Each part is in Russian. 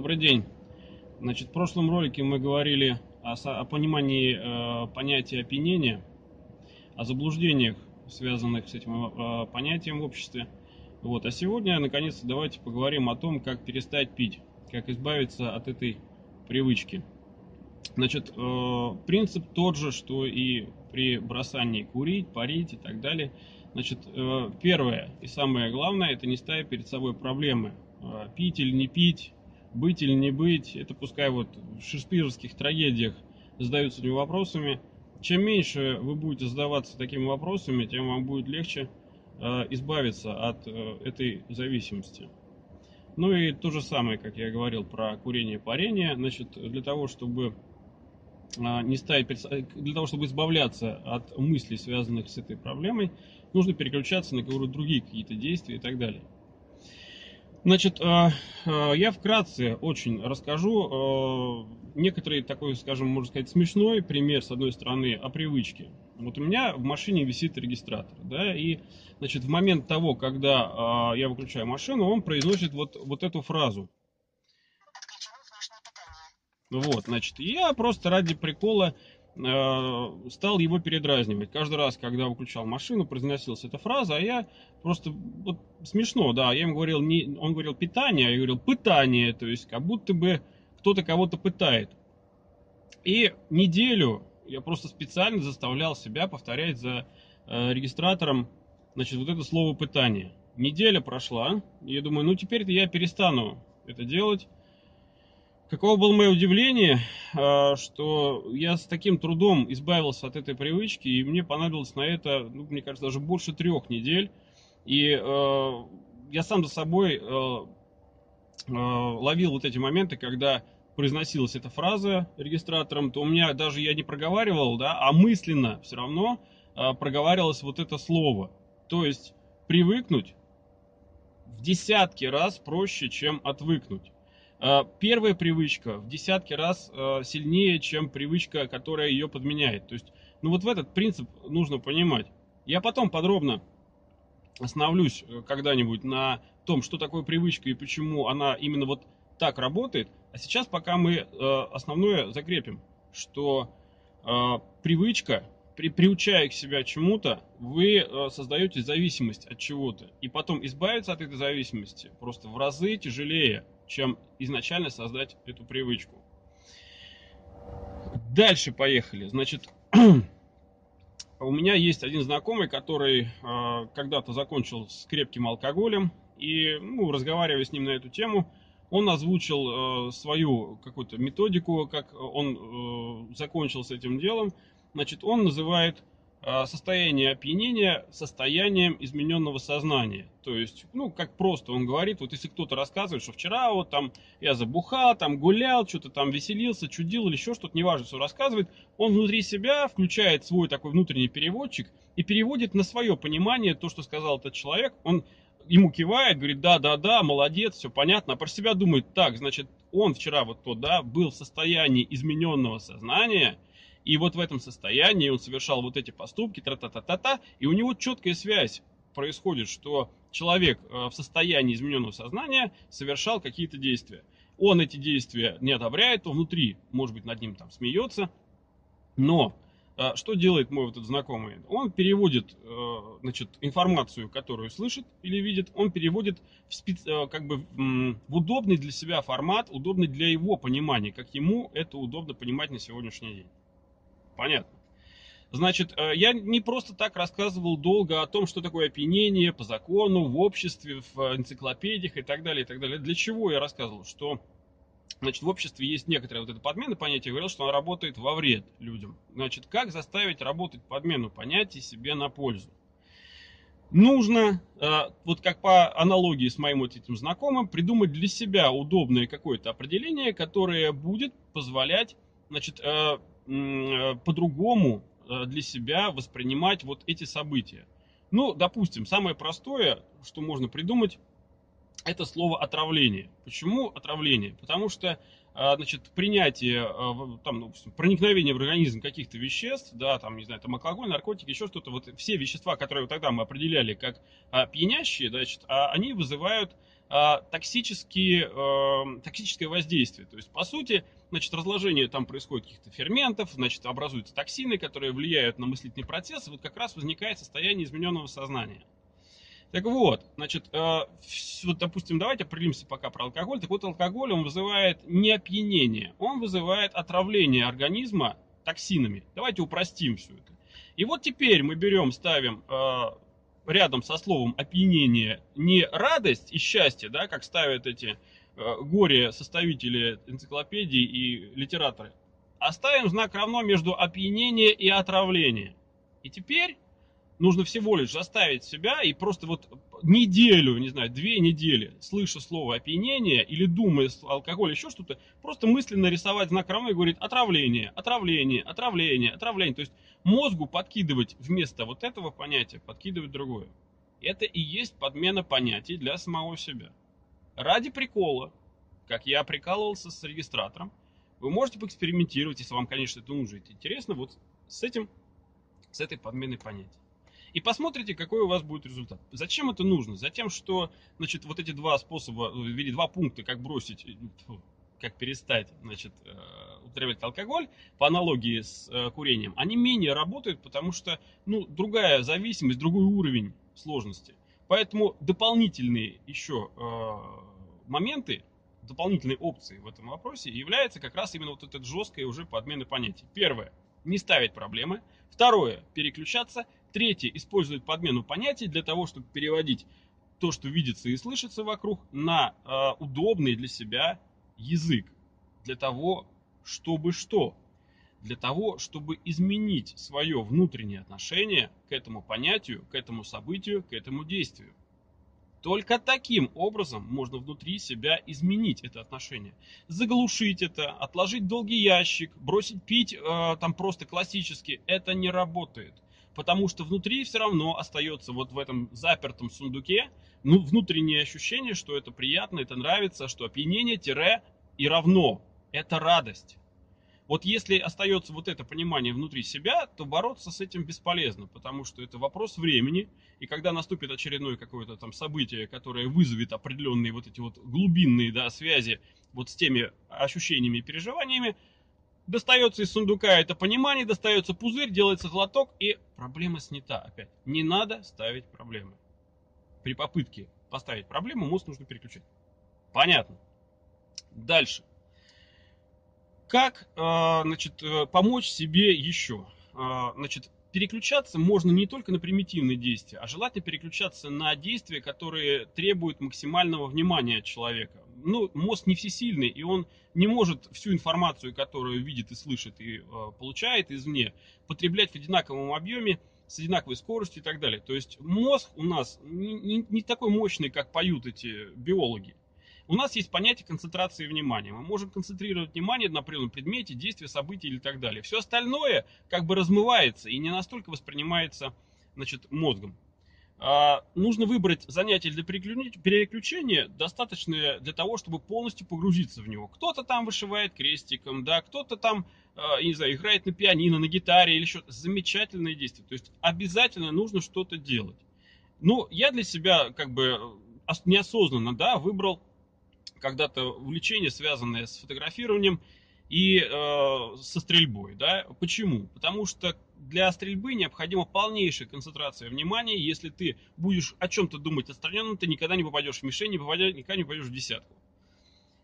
Добрый день. Значит, в прошлом ролике мы говорили о, о понимании э, понятия опьянения, о заблуждениях, связанных с этим э, понятием в обществе. Вот. А сегодня, наконец-то, давайте поговорим о том, как перестать пить, как избавиться от этой привычки. Значит, э, принцип тот же, что и при бросании курить, парить и так далее. Значит, э, первое и самое главное, это не ставить перед собой проблемы. Э, пить или не пить, быть или не быть, это пускай вот в шекспировских трагедиях задаются этими вопросами. Чем меньше вы будете задаваться такими вопросами, тем вам будет легче э, избавиться от э, этой зависимости. Ну и то же самое, как я говорил про курение и парение, значит, для того, чтобы э, не ставить, для того, чтобы избавляться от мыслей, связанных с этой проблемой, нужно переключаться на другие какие-то действия и так далее. Значит, э, э, я вкратце очень расскажу э, некоторый такой, скажем, можно сказать, смешной пример, с одной стороны, о привычке. Вот у меня в машине висит регистратор, да, и, значит, в момент того, когда я выключаю машину, он произносит вот, вот эту фразу. Вот, значит, я просто ради прикола стал его передразнивать. Каждый раз, когда выключал машину, произносилась эта фраза, а я просто, вот смешно, да, я ему говорил, не, он говорил питание, а я говорил пытание, то есть как будто бы кто-то кого-то пытает. И неделю я просто специально заставлял себя повторять за э, регистратором, значит, вот это слово пытание. Неделя прошла, и я думаю, ну теперь-то я перестану это делать, Каково было мое удивление, а, что я с таким трудом избавился от этой привычки, и мне понадобилось на это, ну, мне кажется, даже больше трех недель. И э, я сам за собой э, э, ловил вот эти моменты, когда произносилась эта фраза регистратором, то у меня даже я не проговаривал, да, а мысленно все равно э, проговаривалось вот это слово. То есть привыкнуть в десятки раз проще, чем отвыкнуть. А, первая привычка в десятки раз а, сильнее, чем привычка, которая ее подменяет. То есть, ну вот в этот принцип нужно понимать. Я потом подробно остановлюсь э, когда-нибудь на том, что такое привычка и почему она именно вот так работает. А сейчас пока мы э, основное закрепим, что э, привычка, при, приучая к себя чему-то, вы создаете зависимость от чего-то. И потом избавиться от этой зависимости просто в разы тяжелее, чем изначально создать эту привычку. Дальше поехали. Значит, у меня есть один знакомый, который э, когда-то закончил с крепким алкоголем. И, ну, разговаривая с ним на эту тему, он озвучил э, свою какую-то методику, как он э, закончил с этим делом. Значит, он называет состояние опьянения состоянием измененного сознания. То есть, ну, как просто он говорит, вот если кто-то рассказывает, что вчера вот там я забухал, там гулял, что-то там веселился, чудил или еще что-то, неважно, что рассказывает, он внутри себя включает свой такой внутренний переводчик и переводит на свое понимание то, что сказал этот человек. Он ему кивает, говорит, да, да, да, молодец, все понятно, а про себя думает, так, значит, он вчера вот то, да, был в состоянии измененного сознания – и вот в этом состоянии он совершал вот эти поступки, тра-та-та-та-та, и у него четкая связь происходит, что человек э, в состоянии измененного сознания совершал какие-то действия. Он эти действия не одобряет, то внутри, может быть, над ним там смеется, но э, что делает мой вот этот знакомый? Он переводит э, значит, информацию, которую слышит или видит, он переводит в, специ... как бы, в удобный для себя формат, удобный для его понимания, как ему это удобно понимать на сегодняшний день понятно. Значит, э, я не просто так рассказывал долго о том, что такое опьянение по закону, в обществе, в энциклопедиях и так далее, и так далее. Для чего я рассказывал? Что Значит, в обществе есть некоторая вот эта подмена понятия. Я говорил, что она работает во вред людям. Значит, как заставить работать подмену понятий себе на пользу? Нужно, э, вот как по аналогии с моим вот этим знакомым, придумать для себя удобное какое-то определение, которое будет позволять значит, э, Э, по-другому э, для себя воспринимать вот эти события. Ну, допустим, самое простое, что можно придумать, это слово отравление. Почему отравление? Потому что э, значит, принятие, там, ну, проникновение в организм каких-то веществ, да, там, не знаю, там алкоголь, наркотики, еще что-то, вот все вещества, которые тогда мы определяли как пьянящие, значит, а они вызывают токсические, а, токсическое воздействие. То есть, по сути, значит, разложение там происходит каких-то ферментов, значит, образуются токсины, которые влияют на мыслительный процесс, и вот как раз возникает состояние измененного сознания. Так вот, значит, э, вот, допустим, давайте определимся пока про алкоголь. Так вот, алкоголь, он вызывает не опьянение, он вызывает отравление организма токсинами. Давайте упростим все это. И вот теперь мы берем, ставим э, рядом со словом опьянение не радость и счастье, да, как ставят эти горе-составители энциклопедий и литераторы, а ставим знак равно между опьянение и отравление. И теперь нужно всего лишь заставить себя и просто вот неделю, не знаю, две недели, слыша слово опьянение или думая алкоголь, еще что-то, просто мысленно рисовать знак равно и говорить отравление, отравление, отравление, отравление. То есть мозгу подкидывать вместо вот этого понятия, подкидывать другое. Это и есть подмена понятий для самого себя. Ради прикола, как я прикалывался с регистратором, вы можете поэкспериментировать, если вам, конечно, это нужно. интересно, вот с этим, с этой подменой понятий и посмотрите, какой у вас будет результат. Зачем это нужно? Затем, что, значит, вот эти два способа, или два пункта, как бросить, э, как перестать, значит, э, употреблять алкоголь, по аналогии с э, курением, они менее работают, потому что, ну, другая зависимость, другой уровень сложности. Поэтому дополнительные еще моменты, дополнительные опции в этом вопросе является как раз именно вот эта жесткая уже подмена понятий. Первое, не ставить проблемы. Второе, переключаться. Третье, использовать подмену понятий для того, чтобы переводить то, что видится и слышится вокруг, на э, удобный для себя язык. Для того, чтобы что? Для того, чтобы изменить свое внутреннее отношение к этому понятию, к этому событию, к этому действию. Только таким образом можно внутри себя изменить это отношение. Заглушить это, отложить долгий ящик, бросить пить э, там просто классически. Это не работает потому что внутри все равно остается вот в этом запертом сундуке ну, внутреннее ощущение, что это приятно, это нравится, что опьянение тире и равно это радость. Вот если остается вот это понимание внутри себя, то бороться с этим бесполезно, потому что это вопрос времени, и когда наступит очередное какое-то там событие, которое вызовет определенные вот эти вот глубинные да, связи вот с теми ощущениями и переживаниями, достается из сундука это понимание, достается пузырь, делается глоток, и проблема снята опять. Не надо ставить проблемы. При попытке поставить проблему мозг нужно переключать. Понятно. Дальше. Как э, значит, э, помочь себе еще? Э, значит, переключаться можно не только на примитивные действия, а желательно переключаться на действия, которые требуют максимального внимания от человека. Ну, мозг не всесильный, и он не может всю информацию, которую видит и слышит и э, получает извне, потреблять в одинаковом объеме, с одинаковой скоростью и так далее. То есть мозг у нас не, не, не такой мощный, как поют эти биологи. У нас есть понятие концентрации внимания. Мы можем концентрировать внимание на определенном предмете, действии, событии или так далее. Все остальное как бы размывается и не настолько воспринимается значит, мозгом. А, нужно выбрать занятие для переключения, достаточное для того, чтобы полностью погрузиться в него. Кто-то там вышивает крестиком, да, кто-то там, а, не знаю, играет на пианино, на гитаре или что-то. Замечательное действие. То есть обязательно нужно что-то делать. Ну, я для себя как бы неосознанно, да, выбрал когда-то увлечение, связанное с фотографированием и э, со стрельбой. Да? Почему? Потому что для стрельбы необходима полнейшая концентрация внимания. Если ты будешь о чем-то думать отстраненно, ты никогда не попадешь в мишень, никогда не попадешь в десятку.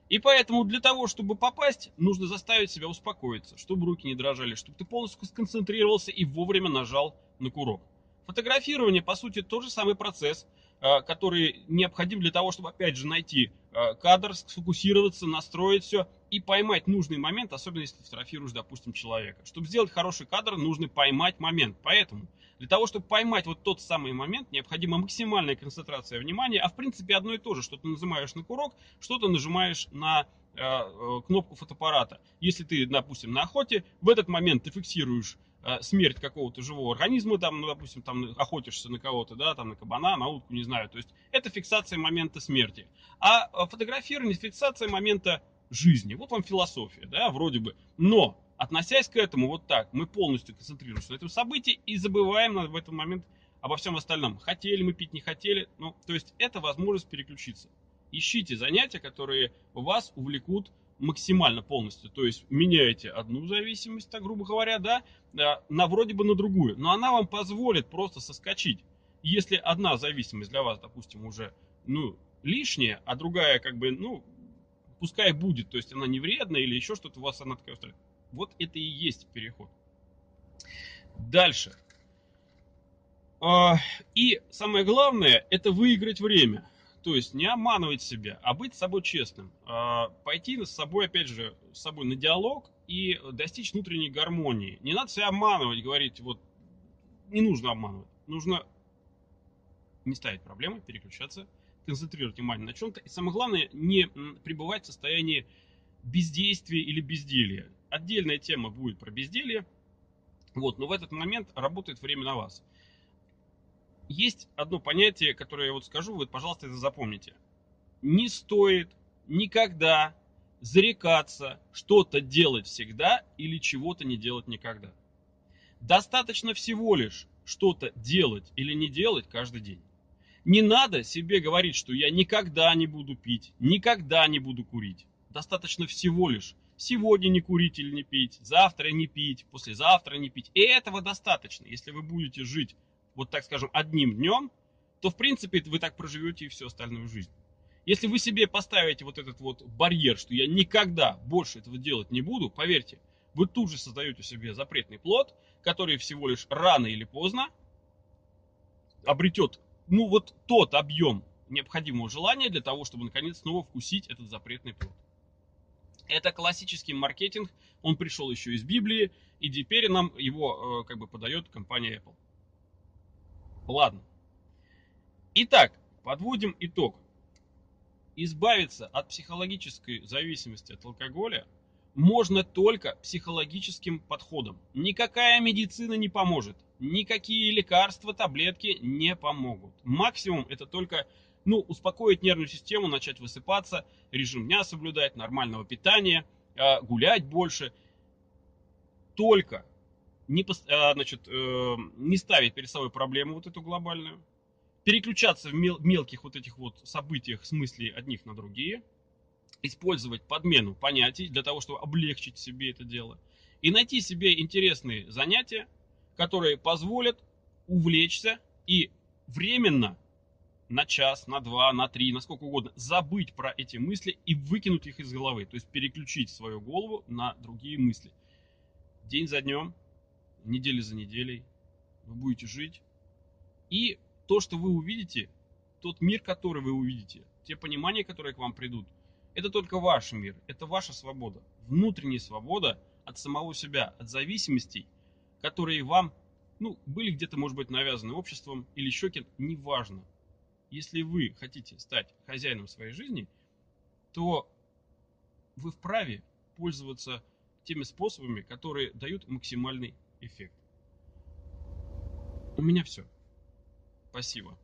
И поэтому для того, чтобы попасть, нужно заставить себя успокоиться, чтобы руки не дрожали, чтобы ты полностью сконцентрировался и вовремя нажал на курок. Фотографирование, по сути, тот же самый процесс, который необходим для того, чтобы, опять же, найти Э, кадр, сфокусироваться, настроить все и поймать нужный момент, особенно если фотографируешь, допустим, человека. Чтобы сделать хороший кадр, нужно поймать момент. Поэтому для того, чтобы поймать вот тот самый момент, необходима максимальная концентрация внимания, а в принципе одно и то же, что ты нажимаешь на курок, что ты нажимаешь на э, э, кнопку фотоаппарата. Если ты, допустим, на охоте, в этот момент ты фиксируешь Э, смерть какого-то живого организма, там, ну, допустим, там охотишься на кого-то, да, там на кабана, на утку, не знаю, то есть это фиксация момента смерти. А э, фотографирование фиксация момента жизни. Вот вам философия, да, вроде бы. Но, относясь к этому вот так, мы полностью концентрируемся на этом событии и забываем в этот момент обо всем остальном. Хотели мы пить, не хотели, ну, то есть это возможность переключиться. Ищите занятия, которые вас увлекут максимально полностью. То есть меняете одну зависимость, так грубо говоря, да, на вроде бы на другую. Но она вам позволит просто соскочить. Если одна зависимость для вас, допустим, уже ну, лишняя, а другая как бы, ну, пускай будет, то есть она не вредная или еще что-то, у вас она такая устраивает. Вот это и есть переход. Дальше. А, и самое главное, это выиграть время. То есть не обманывать себя, а быть с собой честным. А, пойти с собой, опять же, с собой на диалог и достичь внутренней гармонии. Не надо себя обманывать, говорить, вот, не нужно обманывать. Нужно не ставить проблемы, переключаться, концентрировать внимание на чем-то. И самое главное, не пребывать в состоянии бездействия или безделья. Отдельная тема будет про безделье. Вот, но в этот момент работает время на вас есть одно понятие, которое я вот скажу, вы, пожалуйста, это запомните. Не стоит никогда зарекаться что-то делать всегда или чего-то не делать никогда. Достаточно всего лишь что-то делать или не делать каждый день. Не надо себе говорить, что я никогда не буду пить, никогда не буду курить. Достаточно всего лишь сегодня не курить или не пить, завтра не пить, послезавтра не пить. И этого достаточно, если вы будете жить вот так скажем, одним днем, то в принципе вы так проживете и всю остальную жизнь. Если вы себе поставите вот этот вот барьер, что я никогда больше этого делать не буду, поверьте, вы тут же создаете себе запретный плод, который всего лишь рано или поздно обретет, ну вот тот объем необходимого желания для того, чтобы наконец снова вкусить этот запретный плод. Это классический маркетинг, он пришел еще из Библии, и теперь нам его э, как бы подает компания Apple. Ладно. Итак, подводим итог. Избавиться от психологической зависимости от алкоголя можно только психологическим подходом. Никакая медицина не поможет. Никакие лекарства, таблетки не помогут. Максимум это только ну, успокоить нервную систему, начать высыпаться, режим дня соблюдать, нормального питания, а, гулять больше. Только не, а, значит, э, не ставить перед собой проблему вот эту глобальную, переключаться в мел, мелких вот этих вот событиях с мыслей одних на другие, использовать подмену понятий для того, чтобы облегчить себе это дело, и найти себе интересные занятия, которые позволят увлечься и временно на час, на два, на три, на сколько угодно, забыть про эти мысли и выкинуть их из головы. То есть переключить свою голову на другие мысли. День за днем, недели за неделей, вы будете жить. И то, что вы увидите, тот мир, который вы увидите, те понимания, которые к вам придут, это только ваш мир, это ваша свобода. Внутренняя свобода от самого себя, от зависимостей, которые вам ну, были где-то, может быть, навязаны обществом или еще кем-то, неважно. Если вы хотите стать хозяином своей жизни, то вы вправе пользоваться теми способами, которые дают максимальный эффект. У меня все. Спасибо.